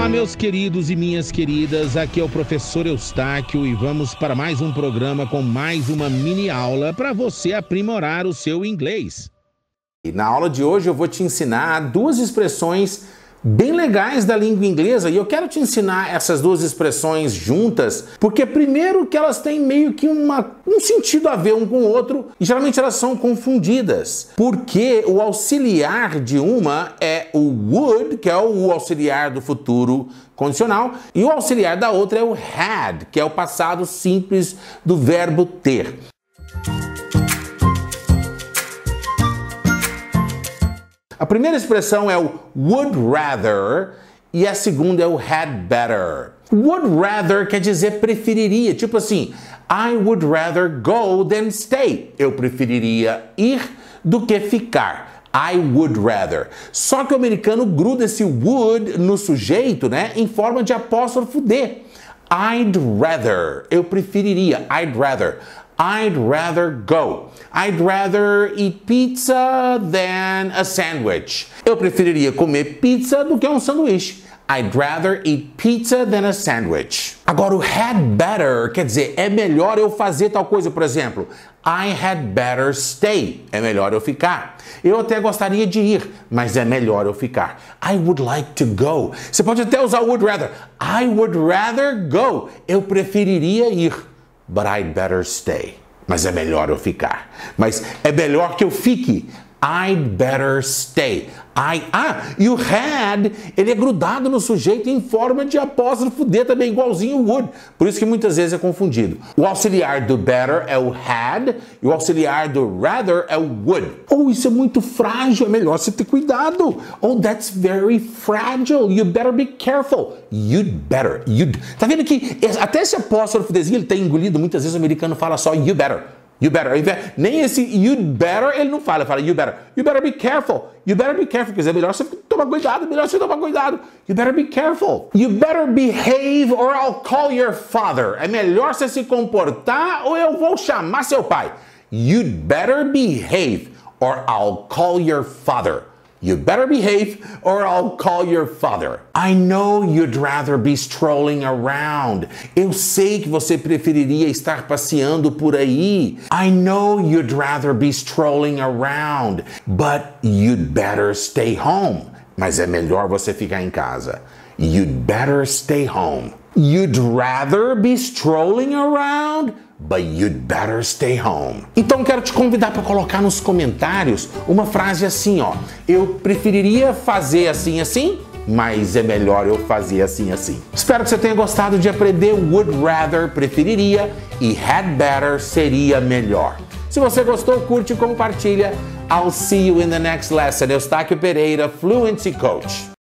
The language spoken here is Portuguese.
Olá, meus queridos e minhas queridas. Aqui é o professor Eustáquio e vamos para mais um programa com mais uma mini aula para você aprimorar o seu inglês. E na aula de hoje eu vou te ensinar duas expressões bem legais da língua inglesa e eu quero te ensinar essas duas expressões juntas, porque primeiro que elas têm meio que uma, um sentido a ver um com o outro e geralmente elas são confundidas, porque o auxiliar de uma é o would, que é o auxiliar do futuro condicional, e o auxiliar da outra é o had, que é o passado simples do verbo ter. A primeira expressão é o would rather e a segunda é o had better. Would rather quer dizer preferiria, tipo assim, I would rather go than stay. Eu preferiria ir do que ficar. I would rather. Só que o americano gruda esse would no sujeito, né, em forma de apóstrofo D. I'd rather. Eu preferiria. I'd rather. I'd rather go. I'd rather eat pizza than a sandwich. Eu preferiria comer pizza do que um sanduíche. I'd rather eat pizza than a sandwich. Agora, o had better quer dizer é melhor eu fazer tal coisa, por exemplo. I had better stay. É melhor eu ficar. Eu até gostaria de ir, mas é melhor eu ficar. I would like to go. Você pode até usar would rather. I would rather go. Eu preferiria ir but I'd better stay. Mas é melhor eu ficar. Mas é melhor que eu fique. I'd better stay. I, ah, e o had, ele é grudado no sujeito em forma de apóstrofo D também, igualzinho o would. Por isso que muitas vezes é confundido. O auxiliar do better é o had e o auxiliar do rather é o would. Oh, isso é muito frágil, é melhor você ter cuidado. Oh, that's very fragile. You better be careful. You'd better. You'd. Tá vendo que até esse apóstrofo Dzinho ele tem engolido, muitas vezes o americano fala só you better. You better. Nem esse you'd better ele não fala, fala you better. You better be careful. You better be careful. Quer dizer, é melhor você tomar cuidado, melhor você tomar cuidado. You better be careful. You better behave or I'll call your father. É melhor você se comportar ou eu vou chamar seu pai. You'd better behave or I'll call your father. You better behave or I'll call your father. I know you'd rather be strolling around. Eu sei que você preferiria estar passeando por aí. I know you'd rather be strolling around, but you'd better stay home. Mas é melhor você ficar em casa. You'd better stay home. You'd rather be strolling around? But you'd better stay home. Então quero te convidar para colocar nos comentários uma frase assim, ó. Eu preferiria fazer assim assim, mas é melhor eu fazer assim assim. Espero que você tenha gostado de aprender would rather, preferiria e had better seria melhor. Se você gostou, curte e compartilha. I'll see you in the next lesson. Eustáquio Pereira, Fluency Coach.